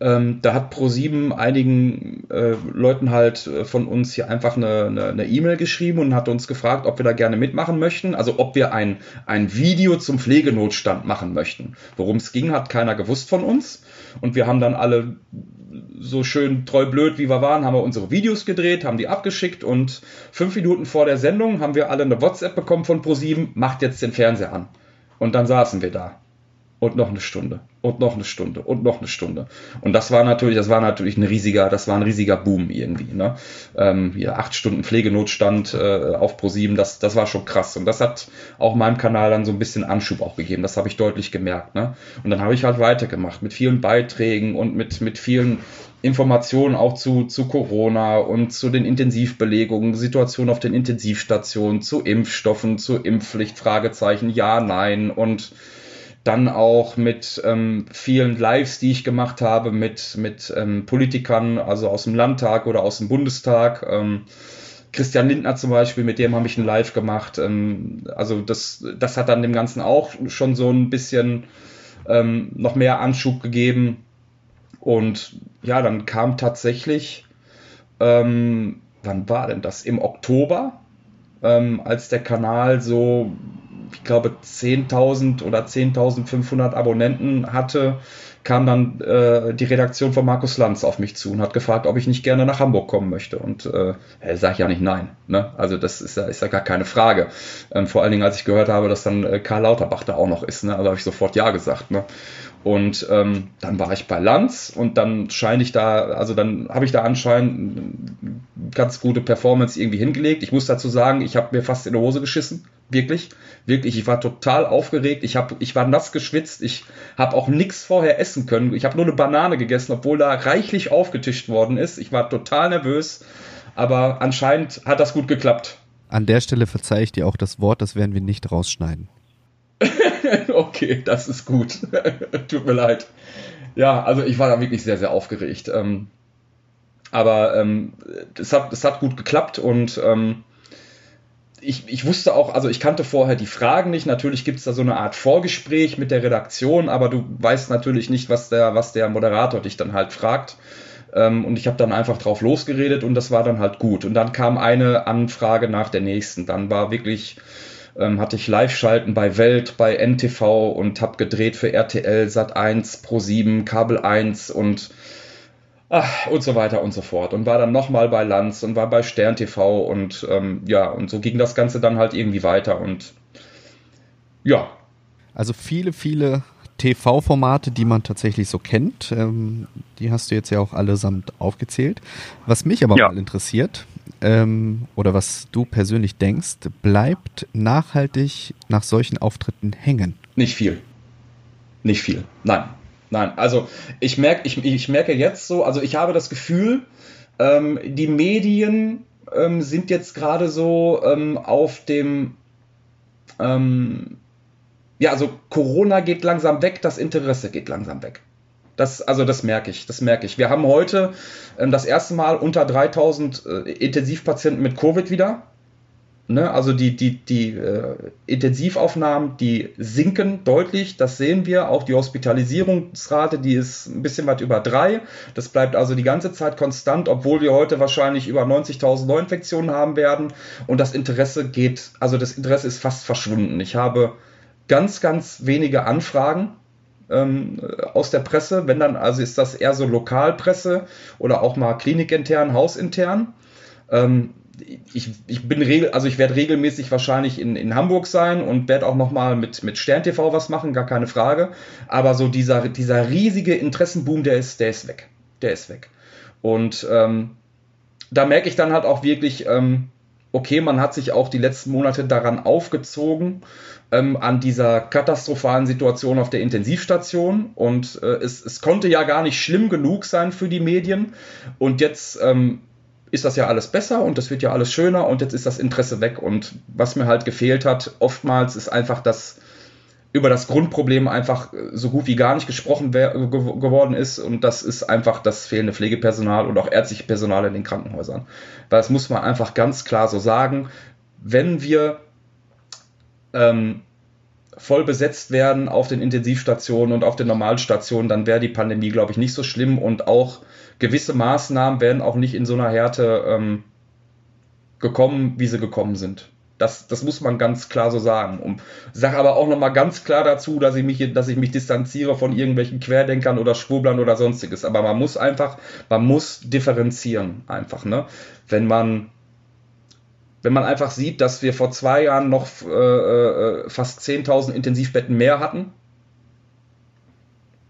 Ähm, da hat Pro7 einigen äh, Leuten halt äh, von uns hier einfach eine E-Mail e geschrieben und hat uns gefragt, ob wir da gerne mitmachen möchten. Also ob wir ein, ein Video zum Pflegenotstand machen möchten. Worum es ging, hat keiner gewusst von uns. Und wir haben dann alle so schön treu blöd wie wir waren, haben wir unsere Videos gedreht, haben die abgeschickt und fünf Minuten vor der Sendung haben wir alle eine WhatsApp bekommen von Pro7, macht jetzt den Fernseher an. Und dann saßen wir da und noch eine Stunde und noch eine Stunde und noch eine Stunde. Und das war natürlich, das war natürlich ein riesiger, das war ein riesiger Boom irgendwie. Ne? Ähm, hier acht Stunden Pflegenotstand äh, auf Pro7, das, das war schon krass. Und das hat auch meinem Kanal dann so ein bisschen Anschub auch gegeben. Das habe ich deutlich gemerkt. Ne? Und dann habe ich halt weitergemacht mit vielen Beiträgen und mit, mit vielen Informationen auch zu, zu Corona und zu den Intensivbelegungen, Situation auf den Intensivstationen, zu Impfstoffen, zu Impfpflicht, Fragezeichen, ja, nein und dann auch mit ähm, vielen Lives, die ich gemacht habe, mit, mit ähm, Politikern, also aus dem Landtag oder aus dem Bundestag. Ähm, Christian Lindner zum Beispiel, mit dem habe ich ein Live gemacht. Ähm, also das, das hat dann dem Ganzen auch schon so ein bisschen ähm, noch mehr Anschub gegeben. Und ja, dann kam tatsächlich, ähm, wann war denn das? Im Oktober, ähm, als der Kanal so ich glaube, 10.000 oder 10.500 Abonnenten hatte, kam dann äh, die Redaktion von Markus Lanz auf mich zu und hat gefragt, ob ich nicht gerne nach Hamburg kommen möchte. Und äh, sage ich ja nicht nein. Ne? Also das ist ja, ist ja gar keine Frage. Ähm, vor allen Dingen, als ich gehört habe, dass dann äh, Karl Lauterbach da auch noch ist. Ne? Also habe ich sofort ja gesagt. Ne? Und ähm, dann war ich bei Lanz und dann scheine ich da, also dann habe ich da anscheinend eine ganz gute Performance irgendwie hingelegt. Ich muss dazu sagen, ich habe mir fast in die Hose geschissen. Wirklich, wirklich. Ich war total aufgeregt. Ich, hab, ich war nass geschwitzt. Ich habe auch nichts vorher essen können. Ich habe nur eine Banane gegessen, obwohl da reichlich aufgetischt worden ist. Ich war total nervös. Aber anscheinend hat das gut geklappt. An der Stelle verzeihe ich dir auch das Wort, das werden wir nicht rausschneiden. <laughs> okay, das ist gut. <laughs> Tut mir leid. Ja, also ich war da wirklich sehr, sehr aufgeregt. Ähm, aber ähm, es, hat, es hat gut geklappt und ähm, ich, ich wusste auch, also ich kannte vorher die Fragen nicht. Natürlich gibt es da so eine Art Vorgespräch mit der Redaktion, aber du weißt natürlich nicht, was der, was der Moderator dich dann halt fragt. Ähm, und ich habe dann einfach drauf losgeredet und das war dann halt gut. Und dann kam eine Anfrage nach der nächsten. Dann war wirklich ähm, hatte ich Live-Schalten bei Welt, bei NTV und habe gedreht für RTL, Sat1, Pro7, Kabel 1 und ach, und so weiter und so fort. Und war dann nochmal bei Lanz und war bei Stern TV und ähm, ja, und so ging das Ganze dann halt irgendwie weiter und ja. Also viele, viele TV-Formate, die man tatsächlich so kennt. Ähm, die hast du jetzt ja auch allesamt aufgezählt. Was mich aber ja. mal interessiert, ähm, oder was du persönlich denkst, bleibt nachhaltig nach solchen Auftritten hängen? Nicht viel. Nicht viel. Nein. Nein. Also ich merke, ich, ich merke jetzt so, also ich habe das Gefühl, ähm, die Medien ähm, sind jetzt gerade so ähm, auf dem ähm, ja, also Corona geht langsam weg, das Interesse geht langsam weg. Das, also das merke ich, das merke ich. Wir haben heute ähm, das erste Mal unter 3000 äh, Intensivpatienten mit Covid wieder. Ne? Also die, die, die äh, Intensivaufnahmen, die sinken deutlich, das sehen wir. Auch die Hospitalisierungsrate, die ist ein bisschen weit über drei. Das bleibt also die ganze Zeit konstant, obwohl wir heute wahrscheinlich über 90.000 Neuinfektionen haben werden. Und das Interesse geht, also das Interesse ist fast verschwunden. Ich habe ganz, ganz wenige Anfragen ähm, aus der Presse. Wenn dann, also ist das eher so Lokalpresse oder auch mal klinikintern, hausintern. Ähm, ich, ich bin regel, also ich werde regelmäßig wahrscheinlich in, in Hamburg sein und werde auch nochmal mit, mit Stern TV was machen, gar keine Frage. Aber so dieser, dieser riesige Interessenboom, der ist, der ist weg. Der ist weg. Und ähm, da merke ich dann halt auch wirklich, ähm, okay, man hat sich auch die letzten Monate daran aufgezogen, ähm, an dieser katastrophalen Situation auf der Intensivstation. Und äh, es, es konnte ja gar nicht schlimm genug sein für die Medien. Und jetzt ähm, ist das ja alles besser und das wird ja alles schöner und jetzt ist das Interesse weg. Und was mir halt gefehlt hat, oftmals ist einfach das über das Grundproblem einfach äh, so gut wie gar nicht gesprochen geworden ist. Und das ist einfach das fehlende Pflegepersonal und auch ärztliche Personal in den Krankenhäusern. Weil das muss man einfach ganz klar so sagen. Wenn wir ähm, voll besetzt werden auf den Intensivstationen und auf den Normalstationen, dann wäre die Pandemie, glaube ich, nicht so schlimm und auch gewisse Maßnahmen werden auch nicht in so einer Härte ähm, gekommen, wie sie gekommen sind. Das, das muss man ganz klar so sagen. Und sage aber auch nochmal ganz klar dazu, dass ich, mich, dass ich mich distanziere von irgendwelchen Querdenkern oder Schwurblern oder sonstiges. Aber man muss einfach, man muss differenzieren einfach. Ne? Wenn man wenn man einfach sieht, dass wir vor zwei Jahren noch äh, äh fast 10.000 Intensivbetten mehr hatten,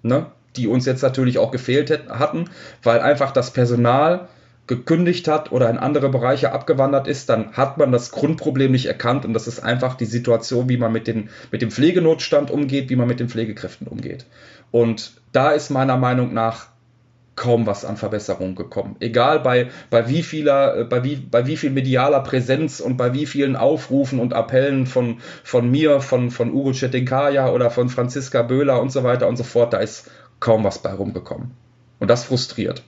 ne, die uns jetzt natürlich auch gefehlt hatten, weil einfach das Personal gekündigt hat oder in andere Bereiche abgewandert ist, dann hat man das Grundproblem nicht erkannt und das ist einfach die Situation, wie man mit, den, mit dem Pflegenotstand umgeht, wie man mit den Pflegekräften umgeht. Und da ist meiner Meinung nach kaum was an Verbesserung gekommen. Egal bei, bei wie vieler, äh, bei wie, bei wie viel medialer Präsenz und bei wie vielen Aufrufen und Appellen von, von mir, von, von Ugo Cetinkaya oder von Franziska Böhler und so weiter und so fort, da ist kaum was bei rumgekommen. Und das frustriert.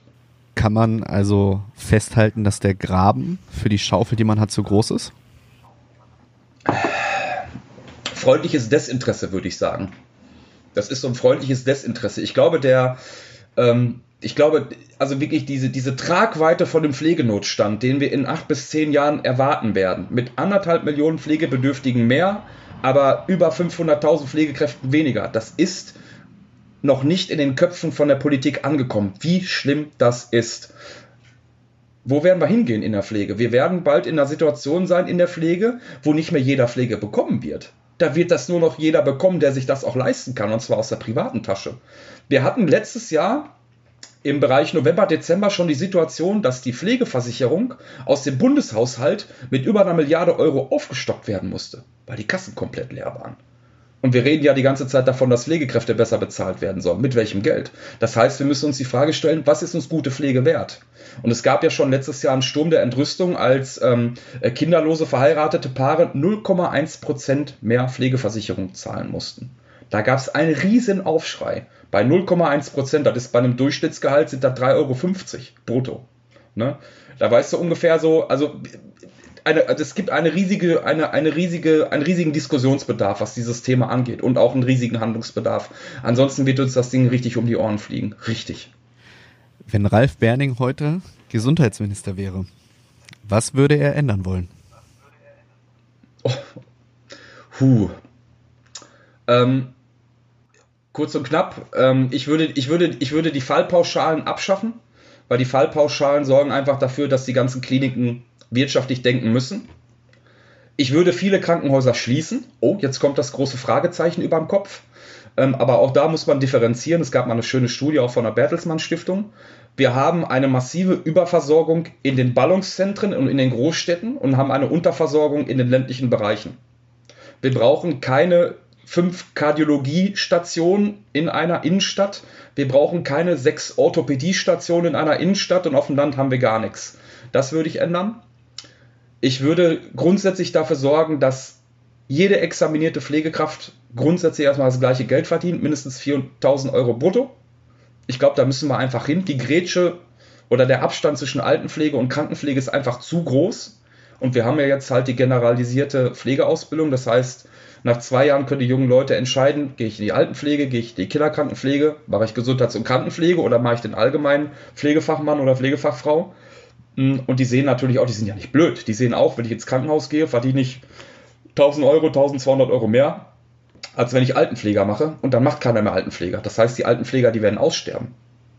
Kann man also festhalten, dass der Graben für die Schaufel, die man hat, zu groß ist? Freundliches Desinteresse, würde ich sagen. Das ist so ein freundliches Desinteresse. Ich glaube, der, ähm, ich glaube, also wirklich diese, diese Tragweite von dem Pflegenotstand, den wir in acht bis zehn Jahren erwarten werden, mit anderthalb Millionen Pflegebedürftigen mehr, aber über 500.000 Pflegekräften weniger, das ist noch nicht in den Köpfen von der Politik angekommen, wie schlimm das ist. Wo werden wir hingehen in der Pflege? Wir werden bald in einer Situation sein in der Pflege, wo nicht mehr jeder Pflege bekommen wird. Da wird das nur noch jeder bekommen, der sich das auch leisten kann, und zwar aus der privaten Tasche. Wir hatten letztes Jahr im Bereich November, Dezember schon die Situation, dass die Pflegeversicherung aus dem Bundeshaushalt mit über einer Milliarde Euro aufgestockt werden musste, weil die Kassen komplett leer waren. Und wir reden ja die ganze Zeit davon, dass Pflegekräfte besser bezahlt werden sollen. Mit welchem Geld? Das heißt, wir müssen uns die Frage stellen, was ist uns gute Pflege wert? Und es gab ja schon letztes Jahr einen Sturm der Entrüstung, als ähm, kinderlose verheiratete Paare 0,1 Prozent mehr Pflegeversicherung zahlen mussten. Da gab es einen riesen Aufschrei. Bei 0,1 Prozent, das ist bei einem Durchschnittsgehalt, sind das 3,50 Euro brutto. Ne? Da weißt du ungefähr so, also eine, also es gibt eine riesige, eine, eine riesige, einen riesigen Diskussionsbedarf, was dieses Thema angeht und auch einen riesigen Handlungsbedarf. Ansonsten wird uns das Ding richtig um die Ohren fliegen. Richtig. Wenn Ralf Berning heute Gesundheitsminister wäre, was würde er ändern wollen? Oh. Huh. Ähm, kurz und knapp, ähm, ich, würde, ich, würde, ich würde die Fallpauschalen abschaffen, weil die Fallpauschalen sorgen einfach dafür, dass die ganzen Kliniken wirtschaftlich denken müssen. Ich würde viele Krankenhäuser schließen. Oh, jetzt kommt das große Fragezeichen über dem Kopf. Ähm, aber auch da muss man differenzieren. Es gab mal eine schöne Studie auch von der Bertelsmann Stiftung. Wir haben eine massive Überversorgung in den Ballungszentren und in den Großstädten und haben eine Unterversorgung in den ländlichen Bereichen. Wir brauchen keine fünf Kardiologiestationen in einer Innenstadt. Wir brauchen keine sechs Orthopädiestationen in einer Innenstadt und auf dem Land haben wir gar nichts. Das würde ich ändern. Ich würde grundsätzlich dafür sorgen, dass jede examinierte Pflegekraft grundsätzlich erstmal das gleiche Geld verdient, mindestens 4.000 Euro brutto. Ich glaube, da müssen wir einfach hin. Die Grätsche oder der Abstand zwischen Altenpflege und Krankenpflege ist einfach zu groß. Und wir haben ja jetzt halt die generalisierte Pflegeausbildung. Das heißt, nach zwei Jahren können die jungen Leute entscheiden, gehe ich in die Altenpflege, gehe ich in die Kinderkrankenpflege, mache ich Gesundheits- und Krankenpflege oder mache ich den allgemeinen Pflegefachmann oder Pflegefachfrau. Hm, und die sehen natürlich auch, die sind ja nicht blöd. Die sehen auch, wenn ich ins Krankenhaus gehe, verdiene ich 1000 Euro, 1200 Euro mehr, als wenn ich Altenpfleger mache. Und dann macht keiner mehr Altenpfleger. Das heißt, die Altenpfleger, die werden aussterben.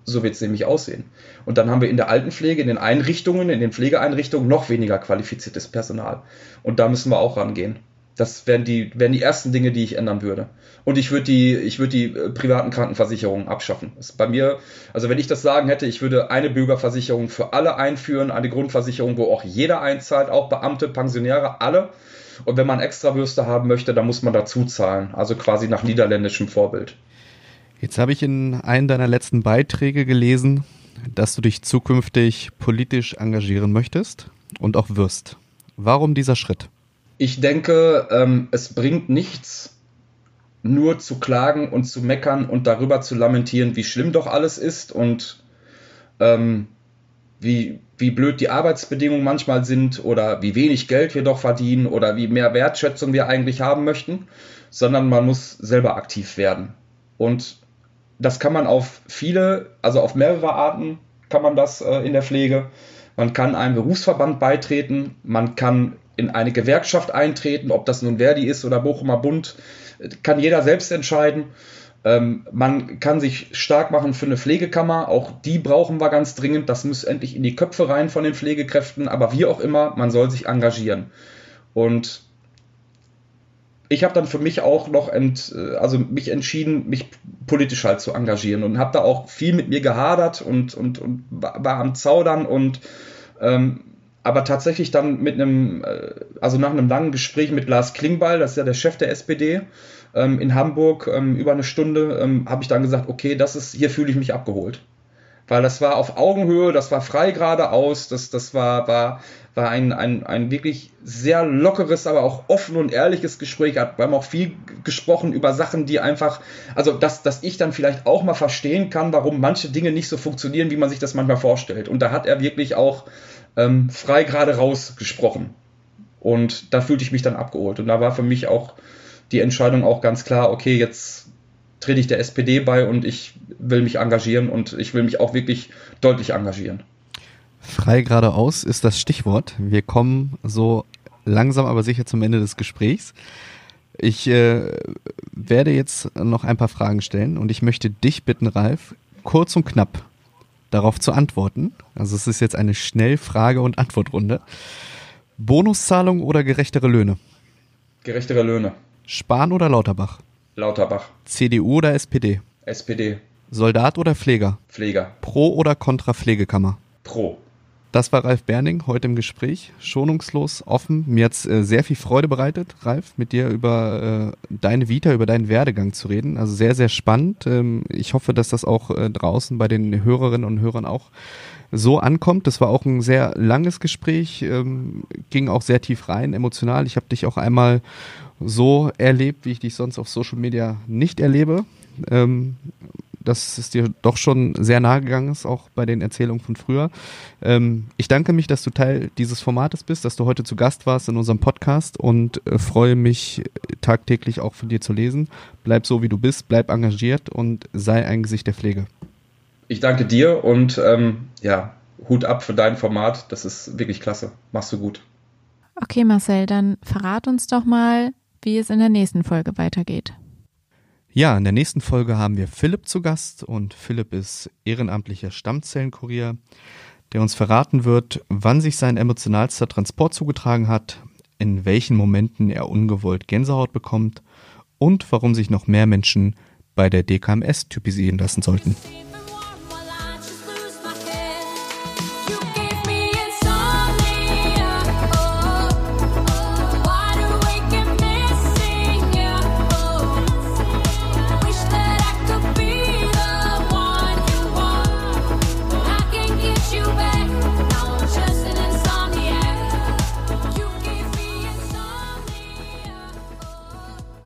So wird es nämlich aussehen. Und dann haben wir in der Altenpflege, in den Einrichtungen, in den Pflegeeinrichtungen noch weniger qualifiziertes Personal. Und da müssen wir auch rangehen. Das wären die, wären die ersten Dinge, die ich ändern würde. Und ich würde die, ich würde die äh, privaten Krankenversicherungen abschaffen. Das ist bei mir, also wenn ich das sagen hätte, ich würde eine Bürgerversicherung für alle einführen, eine Grundversicherung, wo auch jeder einzahlt, auch Beamte, Pensionäre, alle. Und wenn man Extrawürste haben möchte, dann muss man dazu zahlen. Also quasi nach niederländischem Vorbild. Jetzt habe ich in einem deiner letzten Beiträge gelesen, dass du dich zukünftig politisch engagieren möchtest und auch wirst. Warum dieser Schritt? Ich denke, ähm, es bringt nichts, nur zu klagen und zu meckern und darüber zu lamentieren, wie schlimm doch alles ist und ähm, wie, wie blöd die Arbeitsbedingungen manchmal sind oder wie wenig Geld wir doch verdienen oder wie mehr Wertschätzung wir eigentlich haben möchten, sondern man muss selber aktiv werden. Und das kann man auf viele, also auf mehrere Arten kann man das äh, in der Pflege. Man kann einem Berufsverband beitreten, man kann in eine Gewerkschaft eintreten, ob das nun Verdi ist oder Bochumer Bund, kann jeder selbst entscheiden. Ähm, man kann sich stark machen für eine Pflegekammer, auch die brauchen wir ganz dringend. Das muss endlich in die Köpfe rein von den Pflegekräften, aber wie auch immer, man soll sich engagieren. Und ich habe dann für mich auch noch ent, also mich entschieden, mich politisch halt zu engagieren und habe da auch viel mit mir gehadert und, und, und war am Zaudern und ähm, aber tatsächlich dann mit einem, äh, also nach einem langen Gespräch mit Lars Klingbeil, das ist ja der Chef der SPD ähm, in Hamburg, ähm, über eine Stunde, ähm, habe ich dann gesagt, okay, das ist, hier fühle ich mich abgeholt. Weil das war auf Augenhöhe, das war frei geradeaus, das, das war, war, war ein, ein, ein wirklich sehr lockeres, aber auch offen und ehrliches Gespräch. Wir haben auch viel gesprochen über Sachen, die einfach, also dass, dass ich dann vielleicht auch mal verstehen kann, warum manche Dinge nicht so funktionieren, wie man sich das manchmal vorstellt. Und da hat er wirklich auch ähm, frei gerade raus gesprochen. Und da fühlte ich mich dann abgeholt. Und da war für mich auch die Entscheidung auch ganz klar, okay, jetzt trete ich der SPD bei und ich will mich engagieren und ich will mich auch wirklich deutlich engagieren. Frei geradeaus ist das Stichwort. Wir kommen so langsam aber sicher zum Ende des Gesprächs. Ich äh, werde jetzt noch ein paar Fragen stellen und ich möchte dich bitten, Ralf, kurz und knapp darauf zu antworten. Also es ist jetzt eine Schnellfrage- und Antwortrunde. Bonuszahlung oder gerechtere Löhne? Gerechtere Löhne. Spahn oder Lauterbach? Lauterbach. CDU oder SPD? SPD. Soldat oder Pfleger? Pfleger. Pro oder Contra Pflegekammer? Pro. Das war Ralf Berning heute im Gespräch. Schonungslos, offen. Mir hat es äh, sehr viel Freude bereitet, Ralf, mit dir über äh, deine Vita, über deinen Werdegang zu reden. Also sehr, sehr spannend. Ähm, ich hoffe, dass das auch äh, draußen bei den Hörerinnen und Hörern auch so ankommt. Das war auch ein sehr langes Gespräch, ähm, ging auch sehr tief rein, emotional. Ich habe dich auch einmal so erlebt, wie ich dich sonst auf Social Media nicht erlebe. Ähm, dass es dir doch schon sehr nahe gegangen ist, auch bei den Erzählungen von früher. Ähm, ich danke mich, dass du Teil dieses Formates bist, dass du heute zu Gast warst in unserem Podcast und äh, freue mich tagtäglich auch von dir zu lesen. Bleib so, wie du bist, bleib engagiert und sei ein Gesicht der Pflege. Ich danke dir und ähm, ja, Hut ab für dein Format. Das ist wirklich klasse. Machst du gut. Okay, Marcel, dann verrat uns doch mal, wie es in der nächsten Folge weitergeht. Ja, in der nächsten Folge haben wir Philipp zu Gast und Philipp ist ehrenamtlicher Stammzellenkurier, der uns verraten wird, wann sich sein emotionalster Transport zugetragen hat, in welchen Momenten er ungewollt Gänsehaut bekommt und warum sich noch mehr Menschen bei der DKMS typisieren lassen sollten.